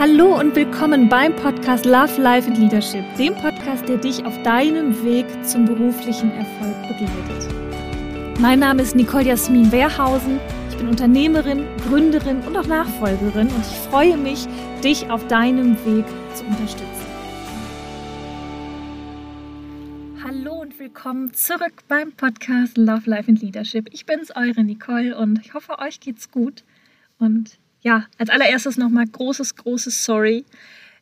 Hallo und willkommen beim Podcast Love, Life and Leadership, dem Podcast, der dich auf deinem Weg zum beruflichen Erfolg begleitet. Mein Name ist Nicole Jasmin Wehrhausen. Ich bin Unternehmerin, Gründerin und auch Nachfolgerin und ich freue mich, dich auf deinem Weg zu unterstützen. Hallo und willkommen zurück beim Podcast Love, Life and Leadership. Ich bin's, eure Nicole und ich hoffe, euch geht's gut und ja, als allererstes nochmal großes, großes Sorry.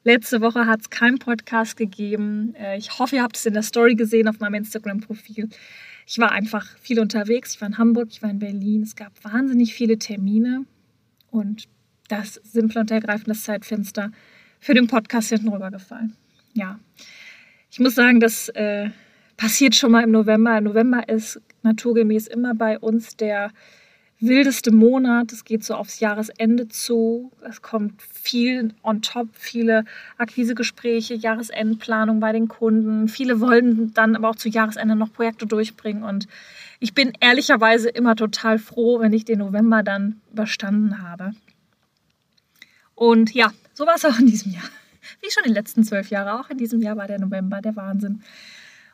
Letzte Woche hat es keinen Podcast gegeben. Äh, ich hoffe, ihr habt es in der Story gesehen auf meinem Instagram-Profil. Ich war einfach viel unterwegs. Ich war in Hamburg, ich war in Berlin. Es gab wahnsinnig viele Termine und das simple und ergreifende Zeitfenster für den Podcast hinten rübergefallen. Ja, ich muss sagen, das äh, passiert schon mal im November. November ist naturgemäß immer bei uns der wildeste Monat. Es geht so aufs Jahresende zu. Es kommt viel on top, viele Akquisegespräche, Jahresendplanung bei den Kunden. Viele wollen dann aber auch zu Jahresende noch Projekte durchbringen. Und ich bin ehrlicherweise immer total froh, wenn ich den November dann überstanden habe. Und ja, so war es auch in diesem Jahr. Wie schon die letzten zwölf Jahre. Auch in diesem Jahr war der November der Wahnsinn.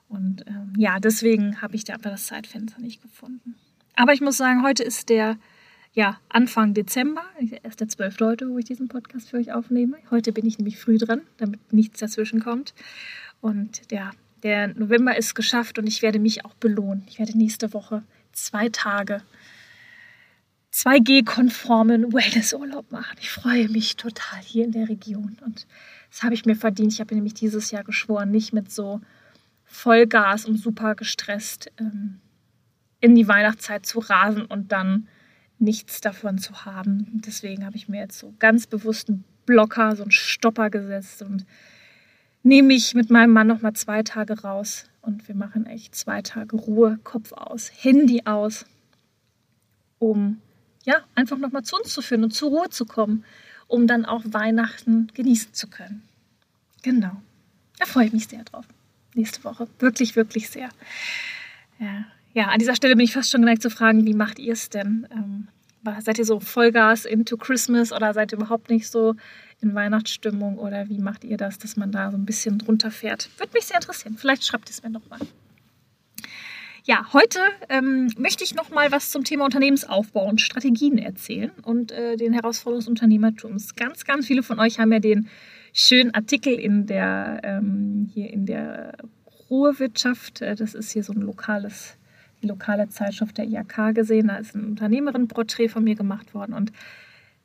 Und ähm, ja, deswegen habe ich da einfach das Zeitfenster nicht gefunden. Aber ich muss sagen, heute ist der ja, Anfang Dezember, erst der 12. heute, wo ich diesen Podcast für euch aufnehme. Heute bin ich nämlich früh dran, damit nichts dazwischen kommt. Und ja, der November ist geschafft und ich werde mich auch belohnen. Ich werde nächste Woche zwei Tage 2G-konformen Wellnessurlaub machen. Ich freue mich total hier in der Region und das habe ich mir verdient. Ich habe nämlich dieses Jahr geschworen, nicht mit so Vollgas und super gestresst ähm, in die Weihnachtszeit zu rasen und dann nichts davon zu haben. Deswegen habe ich mir jetzt so ganz bewusst einen Blocker, so einen Stopper gesetzt und nehme mich mit meinem Mann noch mal zwei Tage raus und wir machen echt zwei Tage Ruhe, Kopf aus, Handy aus, um ja einfach noch mal zu uns zu führen und zur Ruhe zu kommen, um dann auch Weihnachten genießen zu können. Genau, da freue ich mich sehr drauf. Nächste Woche wirklich, wirklich sehr. Ja, ja, an dieser Stelle bin ich fast schon geneigt zu fragen, wie macht ihr es denn? Ähm, seid ihr so Vollgas into Christmas oder seid ihr überhaupt nicht so in Weihnachtsstimmung oder wie macht ihr das, dass man da so ein bisschen drunter fährt? Würde mich sehr interessieren. Vielleicht schreibt es mir nochmal. Ja, heute ähm, möchte ich noch mal was zum Thema Unternehmensaufbau und Strategien erzählen und äh, den Herausforderungen des Unternehmertums. Ganz, ganz viele von euch haben ja den schönen Artikel in der ähm, hier in der Ruhrwirtschaft. Äh, das ist hier so ein lokales die lokale Zeitschrift der IAK gesehen. Da ist ein Unternehmerin-Porträt von mir gemacht worden. Und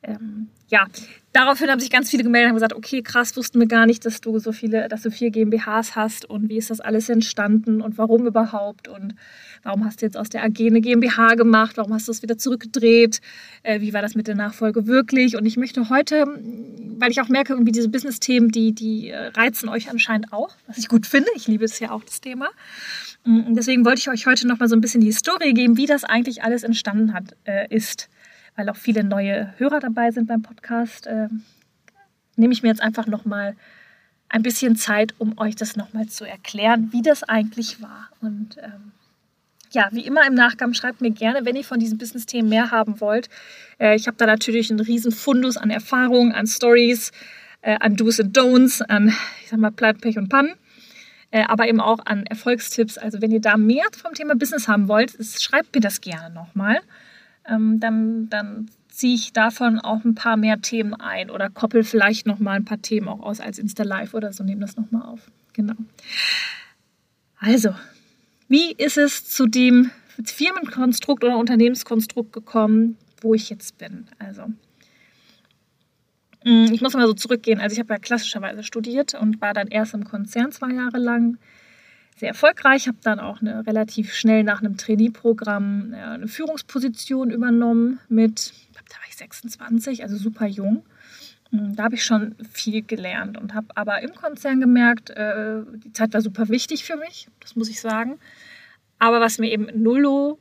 ähm, ja, daraufhin haben sich ganz viele gemeldet und gesagt, okay, krass, wussten wir gar nicht, dass du so viele, dass du vier GmbHs hast und wie ist das alles entstanden und warum überhaupt und warum hast du jetzt aus der AG eine GmbH gemacht, warum hast du es wieder zurückgedreht, äh, wie war das mit der Nachfolge wirklich? Und ich möchte heute, weil ich auch merke, irgendwie diese Business-Themen, die, die äh, reizen euch anscheinend auch, was ich gut finde, ich liebe es ja auch, das Thema, Mm, und deswegen wollte ich euch heute noch mal so ein bisschen die Historie geben, wie das eigentlich alles entstanden hat, äh, ist. Weil auch viele neue Hörer dabei sind beim Podcast, äh, nehme ich mir jetzt einfach noch mal ein bisschen Zeit, um euch das noch mal zu erklären, wie das eigentlich war. Und ähm, ja, wie immer im Nachgang schreibt mir gerne, wenn ihr von diesen Business-Themen mehr haben wollt. Äh, ich habe da natürlich einen riesen Fundus an Erfahrungen, an Stories, äh, an Do's und Don'ts, an, ich sag mal, Pleiten, Pech und Pannen. Äh, aber eben auch an Erfolgstipps. Also wenn ihr da mehr vom Thema Business haben wollt, schreibt mir das gerne nochmal. Ähm, dann, dann ziehe ich davon auch ein paar mehr Themen ein oder koppel vielleicht nochmal ein paar Themen auch aus als Insta Live oder so. Nehme das nochmal auf. Genau. Also, wie ist es zu dem Firmenkonstrukt oder Unternehmenskonstrukt gekommen, wo ich jetzt bin? Also, Mm, ich muss mal so zurückgehen. Also ich habe ja klassischerweise studiert und war dann erst im Konzern zwei Jahre lang sehr erfolgreich. Habe dann auch eine, relativ schnell nach einem Trainee-Programm eine Führungsposition übernommen mit, ich glaube, da war ich 26, also super jung. Mm, da habe ich schon viel gelernt und habe aber im Konzern gemerkt, äh, die Zeit war super wichtig für mich, das muss ich sagen. Aber was mir eben nullo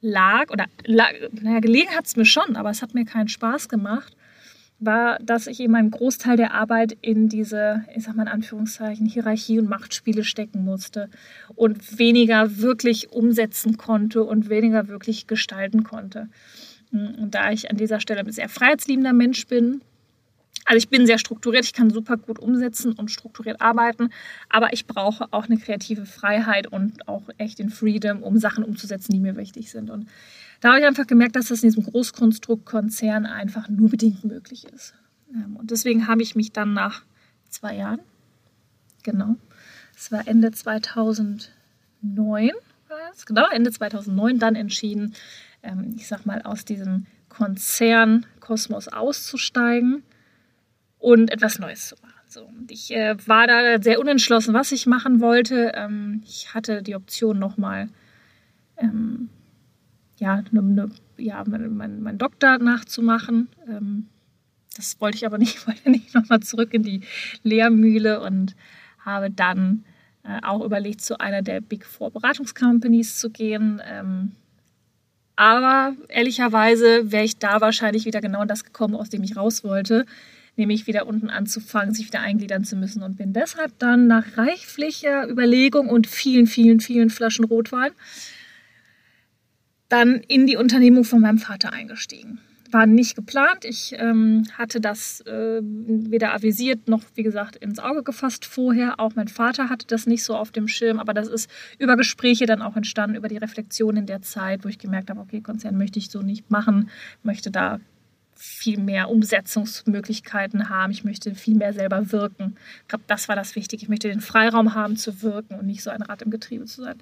lag, oder naja, gelegen hat es mir schon, aber es hat mir keinen Spaß gemacht, war, dass ich eben einen Großteil der Arbeit in diese, ich sag mal in Anführungszeichen, Hierarchie und Machtspiele stecken musste und weniger wirklich umsetzen konnte und weniger wirklich gestalten konnte. Und da ich an dieser Stelle ein sehr freiheitsliebender Mensch bin, Also ich bin sehr strukturiert, ich kann super gut umsetzen und strukturiert arbeiten, aber ich brauche auch eine kreative Freiheit und auch echt den Freedom, um Sachen umzusetzen, die mir wichtig sind. Und da habe ich einfach gemerkt, dass das in diesem Großkonstruktkonzern einfach nur bedingt möglich ist. Ähm, und deswegen habe ich mich dann nach zwei Jahren, genau, es war Ende 2009, war es, genau, Ende 2009 dann entschieden, ähm, ich sag mal, aus diesem Konzern Kosmos auszusteigen und etwas Neues zu machen. So, ich äh, war da sehr unentschlossen, was ich machen wollte. Ähm, ich hatte die Option nochmal, ähm, ja, ne, ne, ja meinen mein, mein Doktor nachzumachen. Ähm, das wollte ich aber nicht, ich wollte nicht nochmal zurück in die Lehrmühle und habe dann äh, auch überlegt, zu einer der Big Four Beratungscompanies zu gehen. Ähm, aber ehrlicherweise wäre ich da wahrscheinlich wieder genau das gekommen, aus dem ich raus wollte, nämlich wieder unten anzufangen, sich wieder eingliedern zu müssen und bin deshalb dann nach reichlicher Überlegung und vielen, vielen, vielen Flaschen Rotwein dann in die Unternehmung von meinem Vater eingestiegen war nicht geplant. Ich ähm, hatte das äh, weder avisiert noch, wie gesagt, ins Auge gefasst vorher. Auch mein Vater hatte das nicht so auf dem Schirm, aber das ist über Gespräche dann auch entstanden, über die Reflexion in der Zeit, wo ich gemerkt habe, okay, Konzern möchte ich so nicht machen, möchte da viel mehr Umsetzungsmöglichkeiten haben. Ich möchte viel mehr selber wirken. Ich glaube, das war das Wichtige. Ich möchte den Freiraum haben zu wirken und nicht so ein Rad im Getriebe zu sein.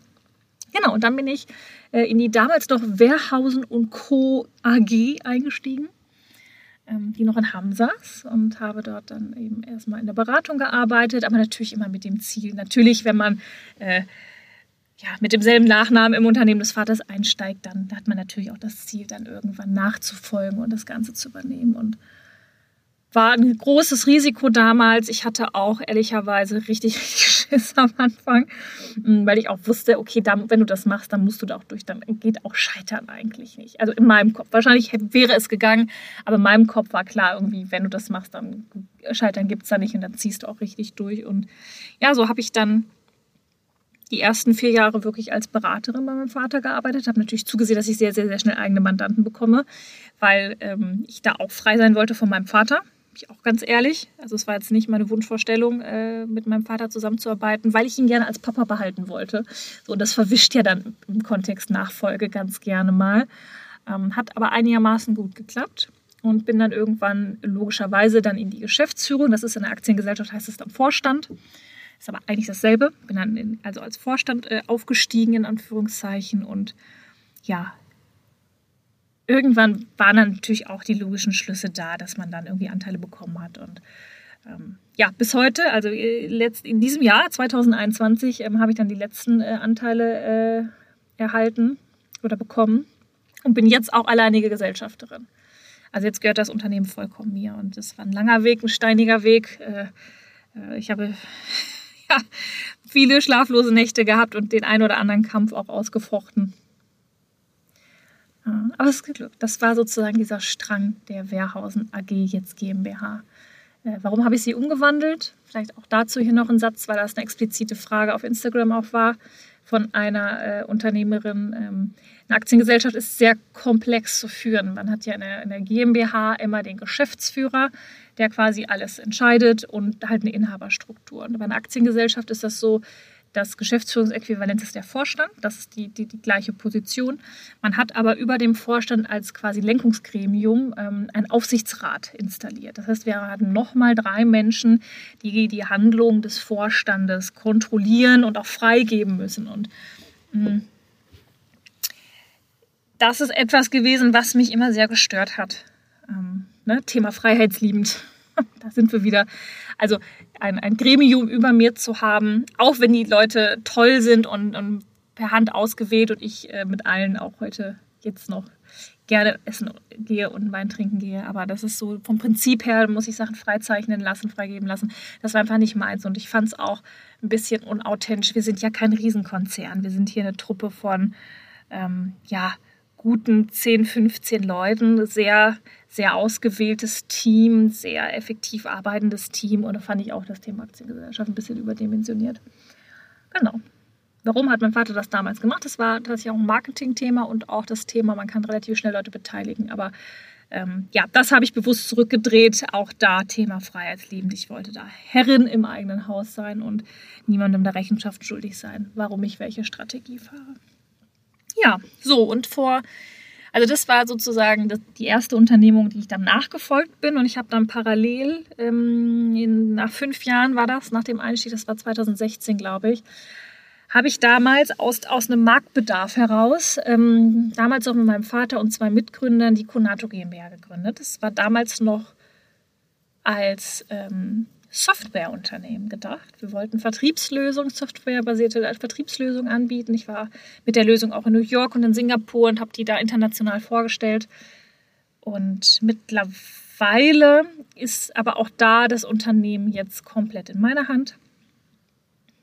Genau, und dann bin ich äh, in die damals noch Wehrhausen und Co. AG eingestiegen, ähm, die noch in Hamm saß und habe dort dann eben erstmal in der Beratung gearbeitet, aber natürlich immer mit dem Ziel. Natürlich, wenn man äh, ja, mit demselben Nachnamen im Unternehmen des Vaters einsteigt, dann hat man natürlich auch das Ziel, dann irgendwann nachzufolgen und das Ganze zu übernehmen. Und war ein großes Risiko damals. Ich hatte auch ehrlicherweise richtig, richtig Schiss am Anfang, mm, weil ich auch wusste, okay, dann, wenn du das machst, dann musst du da auch durch, dann geht auch Scheitern eigentlich nicht. Also in meinem Kopf. Wahrscheinlich wäre es gegangen, aber in meinem Kopf war klar, irgendwie, wenn du das machst, dann Scheitern gibt es da nicht und dann ziehst du auch richtig durch. Und ja, so habe ich dann die ersten vier Jahre wirklich als Beraterin bei meinem Vater gearbeitet, habe natürlich zugesehen, dass ich sehr, sehr, sehr schnell eigene Mandanten bekomme, weil ähm, ich da auch frei sein wollte von meinem Vater ich auch ganz ehrlich. Also es war jetzt nicht meine Wunschvorstellung, äh, mit meinem Vater zusammenzuarbeiten, weil ich ihn gerne als Papa behalten wollte. So, und das verwischt ja dann im Kontext Nachfolge ganz gerne mal. Ähm, hat aber einigermaßen gut geklappt und bin dann irgendwann logischerweise dann in die Geschäftsführung. Das ist in der Aktiengesellschaft, heißt es dann Vorstand. Ist aber eigentlich dasselbe. Bin dann in, also als Vorstand äh, aufgestiegen, in Anführungszeichen. Und ja, irgendwann waren dann natürlich auch die logischen Schlüsse da, dass man dann irgendwie Anteile bekommen hat. Und ähm, ja, bis heute, also äh, in diesem Jahr, 2021, ähm, habe ich dann die letzten äh, Anteile äh, erhalten oder bekommen und bin jetzt auch alleinige Gesellschafterin. Also jetzt gehört das Unternehmen vollkommen mir und es war ein langer Weg, ein steiniger Weg. Äh, äh ich habe viele schlaflose Nächte gehabt und den einen oder anderen Kampf auch ausgefochten. Aber es geglückt. Das war sozusagen dieser Strang der Wehrhausen AG, jetzt GmbH. Äh, warum habe ich sie umgewandelt? Vielleicht auch dazu hier noch ein Satz, weil das eine explizite Frage auf Instagram auch war von einer äh, Unternehmerin. Ähm, eine Aktiengesellschaft ist sehr komplex zu führen. Man hat ja in der, in der GmbH immer den Geschäftsführer, der quasi alles entscheidet und halt eine Inhaberstruktur. Und bei einer Aktiengesellschaft ist das so, das Geschäftsführungsäquivalent ist der Vorstand, das ist die, die, die, gleiche Position. Man hat aber über dem Vorstand als quasi Lenkungsgremium ähm, einen Aufsichtsrat installiert. Das heißt, wir haben nochmal drei Menschen, die die Handlung des Vorstandes kontrollieren und auch freigeben müssen. Und mh, mm, das ist etwas gewesen, was mich immer sehr gestört hat. Ähm, ne? Thema freiheitsliebend. da sind wir wieder. Also ein, ein Gremium über mir zu haben, auch wenn die Leute toll sind und, und per Hand ausgewählt und ich äh, mit allen auch heute jetzt noch gerne essen gehe und Wein trinken gehe. Aber das ist so vom Prinzip her, muss ich Sachen freizeichnen lassen, freigeben lassen. Das war einfach nicht meins. Und ich fand es auch ein bisschen unauthentisch. Wir sind ja kein Riesenkonzern. Wir sind hier eine Truppe von, ähm, ja, guten 10, 15 Leuten. Sehr, sehr ausgewähltes Team, sehr effektiv arbeitendes Team. Und da fand ich auch das Thema Aktiengesellschaft ein bisschen überdimensioniert. Genau. Warum hat mein Vater das damals gemacht? Das war tatsächlich auch ein Marketing-Thema und auch das Thema, man kann relativ schnell Leute beteiligen. Aber ähm, ja, das habe ich bewusst zurückgedreht. Auch da Thema Freiheitsliebend. Ich wollte da Herrin im eigenen Haus sein und niemandem der Rechenschaft schuldig sein, warum ich welche Strategie fahre. Ja, so und vor, also das war sozusagen die erste Unternehmung, die ich dann nachgefolgt bin und ich habe dann parallel, ähm, in, nach fünf Jahren war das, nach dem Einstieg, das war 2016, glaube ich, habe ich damals aus, aus einem Marktbedarf heraus, ähm, damals auch mit meinem Vater und zwei Mitgründern, die Konato GmbH gegründet. Das war damals noch als ähm, Softwareunternehmen gedacht. Wir wollten Vertriebslösungen, softwarebasierte Vertriebslösungen anbieten. Ich war mit der Lösung auch in New York und in Singapur und habe die da international vorgestellt. Und mittlerweile ist aber auch da das Unternehmen jetzt komplett in meiner Hand.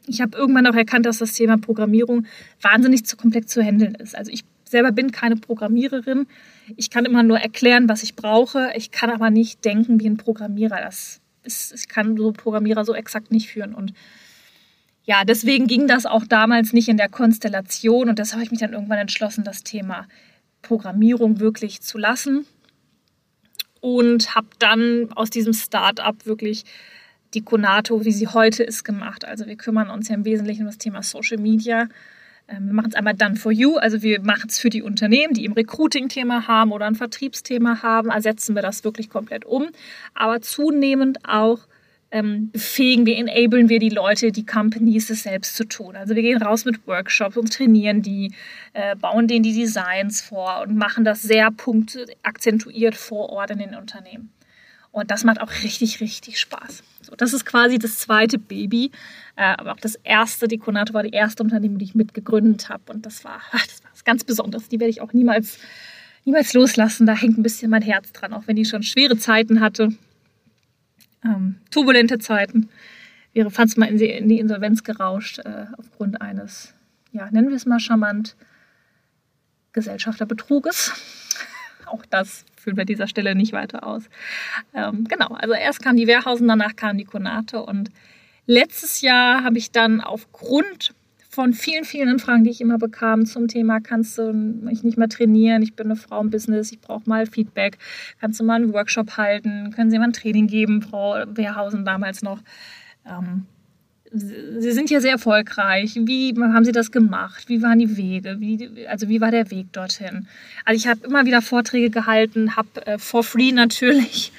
Ich habe irgendwann auch erkannt, dass das Thema Programmierung wahnsinnig zu komplex zu handeln ist. Also ich selber bin keine Programmiererin. Ich kann immer nur erklären, was ich brauche. Ich kann aber nicht denken wie ein Programmierer. Das ist, ich kann so Programmierer so exakt nicht führen. Und ja, deswegen ging das auch damals nicht in der Konstellation. Und deshalb habe ich mich dann irgendwann entschlossen, das Thema Programmierung wirklich zu lassen. Und habe dann aus diesem Start-up wirklich die Konato, wie sie heute ist, gemacht. Also wir kümmern uns ja im Wesentlichen um das Thema Social Media. Ähm, wir machen es einmal done for you, also wir machen es für die Unternehmen, die im Recruiting-Thema haben oder ein Vertriebsthema haben, ersetzen wir das wirklich komplett um. Aber zunehmend auch ähm, befähigen wir, enablen wir die Leute, die Companies, es selbst zu tun. Also wir gehen raus mit Workshops und trainieren die, äh, bauen denen die Designs vor und machen das sehr punktakzentuiert vor Ort in den Unternehmen. Und das macht auch richtig, richtig Spaß. So, das ist quasi das zweite Baby. Äh, aber auch das erste, die Konato war die erste Unternehmung, die ich mitgegründet habe. Und das war, das war was ganz Besonderes. Die werde ich auch niemals, niemals loslassen. Da hängt ein bisschen mein Herz dran, auch wenn die schon schwere Zeiten hatte. Ähm, turbulente Zeiten. Wäre fast mal in die, in die Insolvenz gerauscht äh, aufgrund eines, ja, nennen wir es mal charmant, Gesellschafterbetruges. auch das führen wir dieser Stelle nicht weiter aus. Ähm, genau, also erst kam die Wehrhausen, danach kam die Konate und letztes Jahr habe ich dann aufgrund von vielen, vielen Anfragen, die ich immer bekam zum Thema, kannst du mich nicht mehr trainieren, ich bin eine Frau im Business, ich brauche mal Feedback, kannst du mal einen Workshop halten, können Sie mal ein Training geben, Frau Wehrhausen damals noch. Ähm, Sie sind ja sehr erfolgreich. Wie haben Sie das gemacht? Wie waren die Wege? Wie, also wie war der Weg dorthin? Also ich habe immer wieder Vorträge gehalten, habe äh, for free natürlich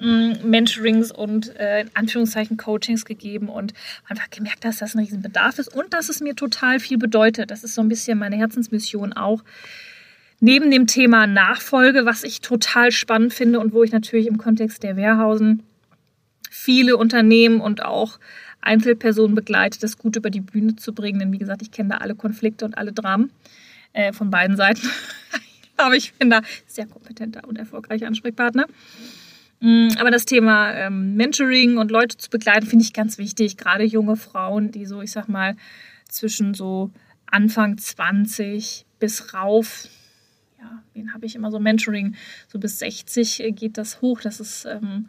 äh, Mentorings und äh, in Anführungszeichen Coachings gegeben und einfach gemerkt, dass das ein Riesenbedarf ist und dass es mir total viel bedeutet. Das ist so ein bisschen meine Herzensmission auch. Neben dem Thema Nachfolge, was ich total spannend finde und wo ich natürlich im Kontext der Wehrhausen viele Unternehmen und auch Einzelpersonen begleitet, das gut über die Bühne zu bringen. Denn wie gesagt, ich kenne da alle Konflikte und alle Dramen äh, von beiden Seiten. Aber ich bin da sehr kompetenter und erfolgreicher Ansprechpartner. Mm, aber das Thema ähm, Mentoring und Leute zu begleiten, finde ich ganz wichtig. Gerade junge Frauen, die so, ich sag mal, zwischen so Anfang 20 bis rauf, ja, wen habe ich immer so Mentoring, so bis 60 äh, geht das hoch. Das ist ähm,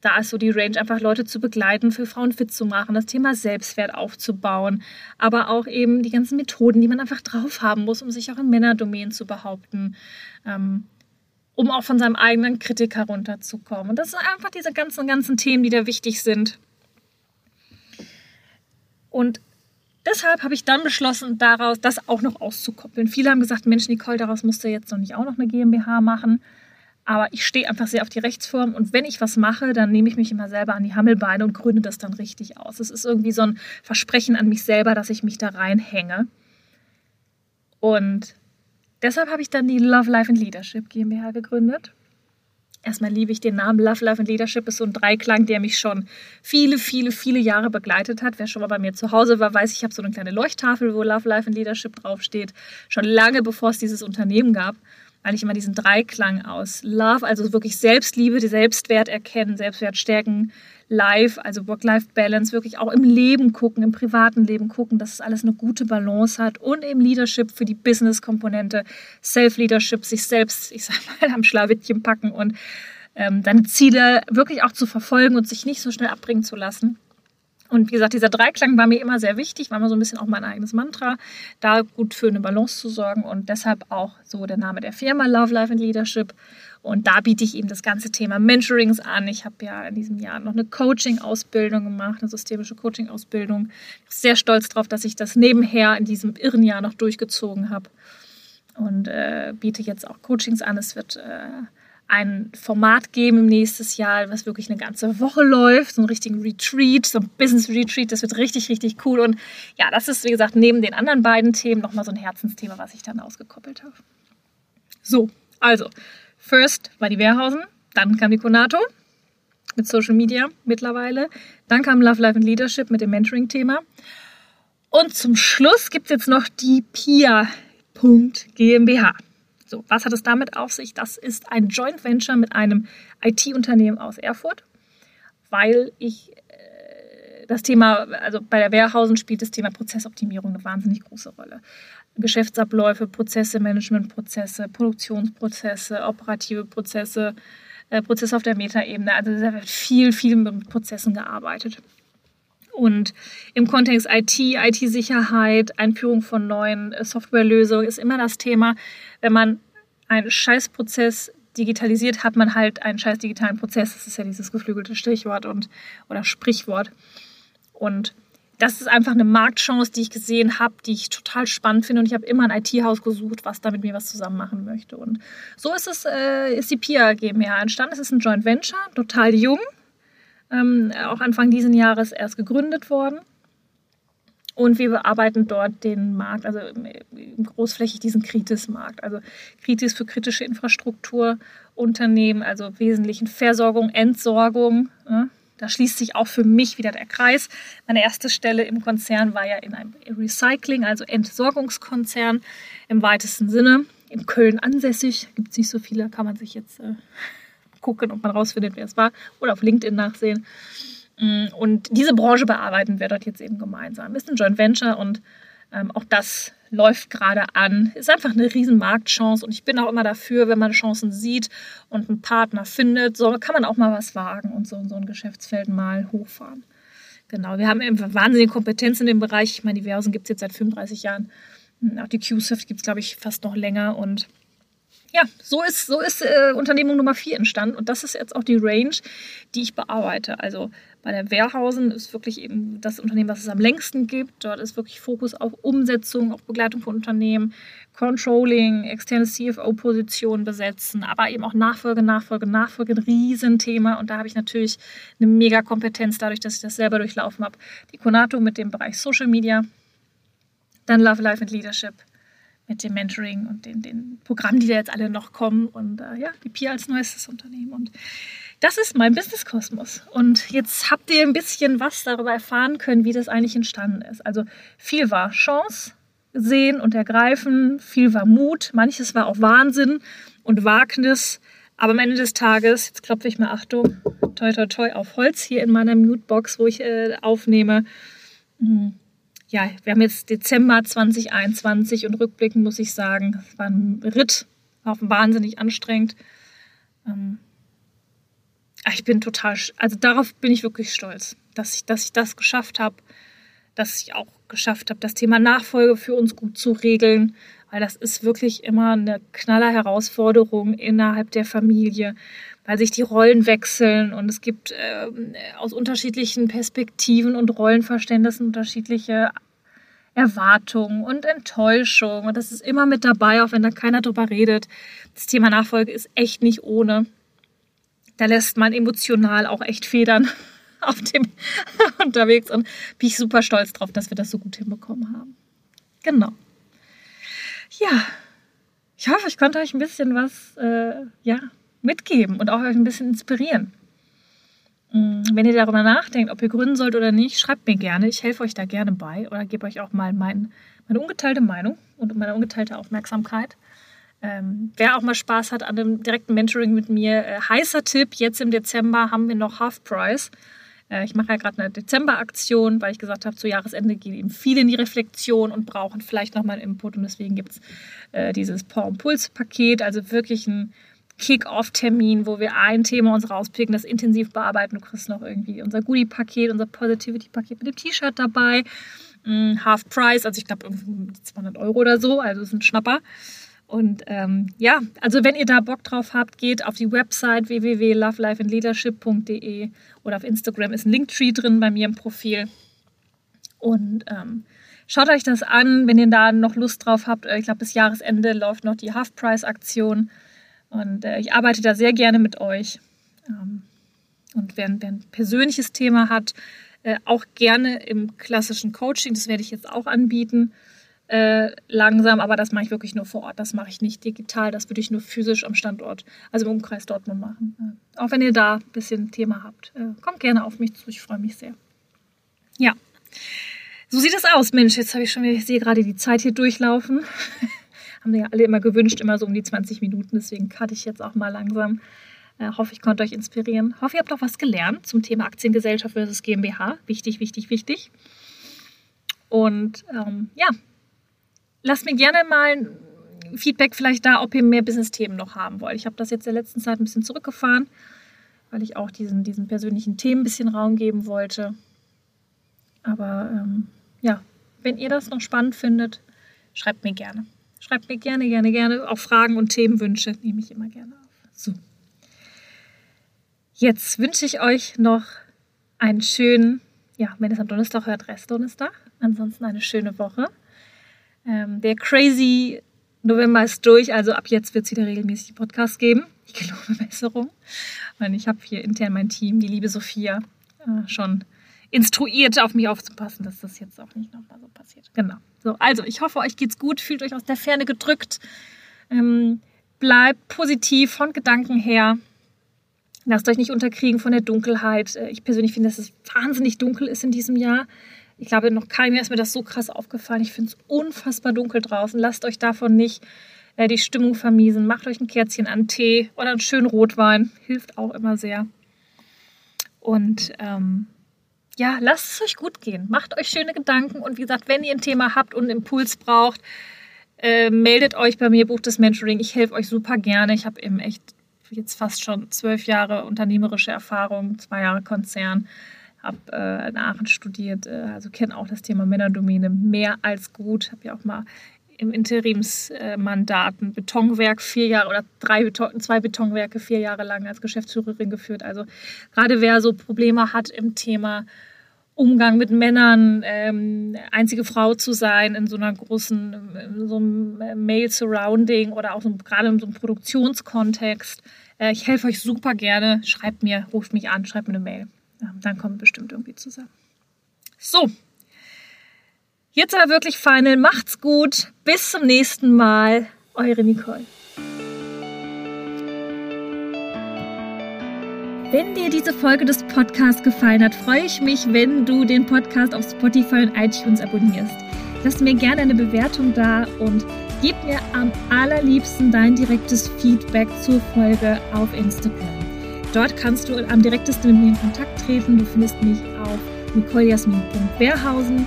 da ist so die Range, einfach Leute zu begleiten, für Frauen fit zu machen, das Thema Selbstwert aufzubauen, aber auch eben die ganzen Methoden, die man einfach drauf haben muss, um sich auch in Männerdomänen zu behaupten, ähm, um auch von seinem eigenen Kritiker runterzukommen. Und das sind einfach diese ganzen, ganzen Themen, die da wichtig sind. Und deshalb habe ich dann beschlossen, daraus das auch noch auszukoppeln. Viele haben gesagt, Mensch, Nicole, daraus musst du jetzt noch nicht auch noch eine GmbH machen. Aber ich stehe einfach sehr auf die Rechtsform und wenn ich was mache, dann nehme ich mich immer selber an die Hammelbeine und gründe das dann richtig aus. Es ist irgendwie so ein Versprechen an mich selber, dass ich mich da reinhänge. Und deshalb habe ich dann die Love, Life and Leadership GmbH gegründet. Erstmal liebe ich den Namen Love, Life and Leadership. Ist so ein Dreiklang, der mich schon viele, viele, viele Jahre begleitet hat. Wer schon mal bei mir zu Hause war, weiß, ich habe so eine kleine Leuchttafel, wo Love, Life and Leadership draufsteht. Schon lange bevor es dieses Unternehmen gab eigentlich immer diesen Dreiklang aus Love, also wirklich Selbstliebe, die Selbstwert erkennen, Selbstwert stärken, Life, also Work-Life-Balance, wirklich auch im Leben gucken, im privaten Leben gucken, dass es alles eine gute Balance hat und eben Leadership für die Business-Komponente, Self-Leadership, sich selbst, ich sag mal, am Schlawittchen packen und ähm, deine Ziele wirklich auch zu verfolgen und sich nicht so schnell abbringen zu lassen. Und wie gesagt, dieser Dreiklang war mir immer sehr wichtig, war immer so ein bisschen auch mein eigenes Mantra, da gut für eine Balance zu sorgen und deshalb auch so der Name der Firma Love, Life and Leadership. Und da biete ich eben das ganze Thema Mentorings an. Ich habe ja in diesem Jahr noch eine Coaching-Ausbildung gemacht, eine systemische Coaching-Ausbildung. Sehr stolz darauf, dass ich das nebenher in diesem irren Jahr noch durchgezogen habe und äh, biete jetzt auch Coachings an. Es wird äh, ein Format geben im nächsten Jahr, was wirklich eine ganze Woche läuft, so einen richtigen Retreat, so ein Business Retreat, das wird richtig, richtig cool. Und ja, das ist, wie gesagt, neben den anderen beiden Themen nochmal so ein Herzensthema, was ich dann ausgekoppelt habe. So, also, first war die Wehrhausen, dann kam die Konato mit Social Media mittlerweile, dann kam Love, Life and Leadership mit dem Mentoring-Thema. Und zum Schluss gibt es jetzt noch die PIA GmbH. So, was hat es damit auf sich? Das ist ein Joint Venture mit einem IT-Unternehmen aus Erfurt, weil ich äh, das Thema, also bei der Wehrhausen spielt das Thema Prozessoptimierung eine wahnsinnig große Rolle. Geschäftsabläufe, Prozesse, Managementprozesse, Produktionsprozesse, operative Prozesse, äh, Prozesse auf der Metaebene. Also da wird viel, viel mit Prozessen gearbeitet. Und im Kontext IT, IT-Sicherheit, Einführung von neuen äh, Softwarelösungen ist immer das Thema, wenn man einen Scheißprozess digitalisiert, hat man halt einen scheiß digitalen Prozess. Das ist ja dieses geflügelte Stichwort und oder Sprichwort. Und das ist einfach eine Marktchance, die ich gesehen habe, die ich total spannend finde. Und ich habe immer ein IT-Haus gesucht, was da mit mir was zusammen machen möchte. Und so ist es, äh, ist die PIA GmbH entstanden. Es ist ein Joint Venture, total jung ähm, auch Anfang dieses Jahres erst gegründet worden. Und wir bearbeiten dort den Markt, also großflächig diesen Kritis-Markt. Also Kritis für kritische Infrastrukturunternehmen, also im Wesentlichen Versorgung, Entsorgung. Ja. Da schließt sich auch für mich wieder der Kreis. Meine erste Stelle im Konzern war ja in einem Recycling, also Entsorgungskonzern im weitesten Sinne. In Köln ansässig, gibt es nicht so viele, kann man sich jetzt äh, gucken, ob man rausfindet, wer es war, oder auf LinkedIn nachsehen. Mm, und diese Branche bearbeiten wir dort jetzt eben gemeinsam. Ist ein Joint Venture und ähm, auch das läuft gerade an. Ist einfach eine riesen Marktchance und ich bin auch immer dafür, wenn man Chancen sieht und einen Partner findet, so kann man auch mal was wagen und so, so ein Geschäftsfeld mal hochfahren. Genau, wir haben eben wahnsinnige Kompetenz in dem Bereich. Ich meine, die Versen gibt es jetzt seit 35 Jahren. Auch die QSIFT gibt es, glaube ich, fast noch länger und ja, so ist, so ist äh, Unternehmung Nummer 4 entstanden und das ist jetzt auch die Range, die ich bearbeite. Also bei der Wehrhausen ist wirklich eben das Unternehmen, was es am längsten gibt. Dort ist wirklich Fokus auf Umsetzung, auf Begleitung von Unternehmen, Controlling, externe CFO-Positionen besetzen, aber eben auch Nachfolge, Nachfolge, Nachfolge, ein Riesenthema. Und da habe ich natürlich eine mega Kompetenz dadurch, dass ich das selber durchlaufen habe. Die Konato mit dem Bereich Social Media, dann Love, Life and Leadership mit dem Mentoring und den, den Programmen, die da jetzt alle noch kommen und äh, ja, die PIA als neuestes Unternehmen. Und das ist mein Business-Kosmos. Und jetzt habt ihr ein bisschen was darüber erfahren können, wie das eigentlich entstanden ist. Also viel war Chance, sehen und ergreifen, viel war Mut, manches war auch Wahnsinn und Wagnis. Aber am Ende des Tages, jetzt klopfe ich mal Achtung, toi toi toi auf Holz hier in meiner Mutebox, wo ich äh, aufnehme. Hm ja, wir haben jetzt Dezember 2021 und rückblickend muss ich sagen, es war ein Ritt, war wahnsinnig anstrengend. Ähm, ich bin total, also darauf bin ich wirklich stolz, dass ich, dass ich das geschafft habe, dass ich auch geschafft habe, das Thema Nachfolge für uns gut zu regeln, weil das ist wirklich immer eine knaller Herausforderung innerhalb der Familie, weil sich die Rollen wechseln und es gibt äh, aus unterschiedlichen Perspektiven und Rollenverständnissen unterschiedliche Erwartungen und Enttäuschung und das ist immer mit dabei, auch wenn da keiner drüber redet. Das Thema Nachfolge ist echt nicht ohne. Da lässt man emotional auch echt Federn auf dem unterwegs und bin ich super stolz drauf, dass wir das so gut hinbekommen haben. Genau ja, ich hoffe, ich konnte euch ein bisschen was äh, ja, mitgeben und auch euch ein bisschen inspirieren. Mm, wenn ihr darüber nachdenkt, ob ihr gründen sollt oder nicht, schreibt mir gerne. Ich helfe euch da gerne bei oder gebe euch auch mal mein, meine ungeteilte Meinung und meine ungeteilte Aufmerksamkeit. Ähm, wer auch mal Spaß hat an einem direkten Mentoring mit mir, äh, heißer Tipp, jetzt im Dezember haben wir noch Half Price. Äh, ich mache ja gerade eine Dezember-Aktion, weil ich gesagt habe, zu Jahresende gehen eben viele in die Reflexion und brauchen vielleicht nochmal einen Input. Und deswegen gibt es äh, dieses Power Puls Paket, also wirklich ein Kick-Off-Termin, wo wir ein Thema uns rauspicken, das intensiv bearbeiten. Du kriegst noch irgendwie unser Goodie-Paket, unser Positivity-Paket mit dem T-Shirt dabei. Mm, Half Price, also ich glaube irgendwie 200 Euro oder so, also ist ein Schnapper. Und ähm, ja, also wenn ihr da Bock drauf habt, geht auf die Website www.lovelifeandleadership.de oder auf Instagram ist ein Linktree drin bei mir im Profil. Und ähm, schaut euch das an, wenn ihr da noch Lust drauf habt. Ich glaube, bis Jahresende läuft noch die Half-Price-Aktion. Und äh, ich arbeite da sehr gerne mit euch. Ähm, und wer, wer, ein persönliches Thema hat, äh, auch gerne im klassischen Coaching, das werde ich jetzt auch anbieten äh, langsam, aber das mache ich wirklich nur vor Ort. Das mache ich nicht digital, das würde ich nur physisch am Standort, also im Umkreis Dortmund machen. Äh, auch wenn ihr da ein bisschen Thema habt, äh, kommt gerne auf mich zu, ich freue mich sehr. Ja, so sieht es aus. Mensch, jetzt habe ich schon, ich sehe gerade die Zeit hier durchlaufen. Haben ja alle immer gewünscht, immer so um die 20 Minuten, deswegen cutte ich jetzt auch mal langsam. Äh, hoffe, ich konnte euch inspirieren. Hoffe, ihr habt auch was gelernt zum Thema Aktiengesellschaft versus GmbH. Wichtig, wichtig, wichtig. Und ähm, ja, lasst mir gerne mal Feedback vielleicht da, ob ihr mehr Business-Themen noch haben wollt. Ich habe das jetzt in der letzten Zeit ein bisschen zurückgefahren, weil ich auch diesen, diesen persönlichen Themen ein bisschen Raum geben wollte. Aber ähm, ja, wenn ihr das noch spannend findet, schreibt mir gerne. Schreibt mir gerne, gerne, gerne. Auch Fragen und Themenwünsche nehme ich immer gerne auf. So. Jetzt wünsche ich euch noch einen schönen, ja, wenn es am Donnerstag hört, Rest-Donnerstag. Ansonsten eine schöne Woche. Ähm, der crazy November ist durch, also ab jetzt wird es wieder regelmäßig Podcasts geben. Ich gelobe Besserung. Und ich habe hier intern mein Team, die liebe Sophia, äh, schon instruiert, auf mich aufzupassen, dass das jetzt auch nicht nochmal so passiert. Genau. So, also ich hoffe, euch geht's gut, fühlt euch aus der Ferne gedrückt. Ähm, bleibt positiv von Gedanken her. Lasst euch nicht unterkriegen von der Dunkelheit. Äh, ich persönlich finde, dass es wahnsinnig dunkel ist in diesem Jahr. Ich glaube, noch keinem ist mir das so krass aufgefallen. Ich finde es unfassbar dunkel draußen. Lasst euch davon nicht äh, die Stimmung vermiesen. Macht euch ein Kerzchen an Tee oder einen schönen Rotwein. Hilft auch immer sehr. Und ähm, ja, lasst es euch gut gehen. Macht euch schöne Gedanken. Und wie gesagt, wenn ihr ein Thema habt und einen Impuls braucht, äh, meldet euch bei mir, bucht das Mentoring. Ich helfe euch super gerne. Ich habe eben echt jetzt fast schon zwölf Jahre unternehmerische Erfahrung, zwei Jahre Konzern habe äh, in Aachen studiert, äh, also kenne auch das Thema Männerdomäne mehr als gut. Habe ja auch mal im Interimsmandaten Betonwerk vier Jahre oder drei Beton, zwei Betonwerke vier Jahre lang als Geschäftsführerin geführt. Also gerade wer so Probleme hat im Thema Umgang mit Männern, ähm, einzige Frau zu sein in so einer großen, so einem Male Surrounding oder auch so, gerade in so einem Produktionskontext. Äh, ich helfe euch super gerne. Schreibt mir, ruft mich an, schreibt mir eine Mail. Dann kommen wir bestimmt irgendwie zusammen. So. Jetzt aber wirklich final. Macht's gut. Bis zum nächsten Mal. Eure Nicole. Wenn dir diese Folge des Podcasts gefallen hat, freue ich mich, wenn du den Podcast auf Spotify und iTunes abonnierst. Lass mir gerne eine Bewertung da und gib mir am allerliebsten dein direktes Feedback zur Folge auf Instagram. Dort kannst du am direktesten mit mir in Kontakt treten. Du findest mich auf nicolejasmin.wehrhausen.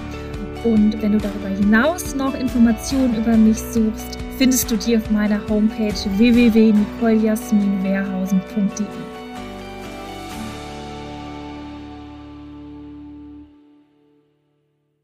Und wenn du darüber hinaus noch Informationen über mich suchst, findest du die auf meiner Homepage www.nicolejasminwehrhausen.de.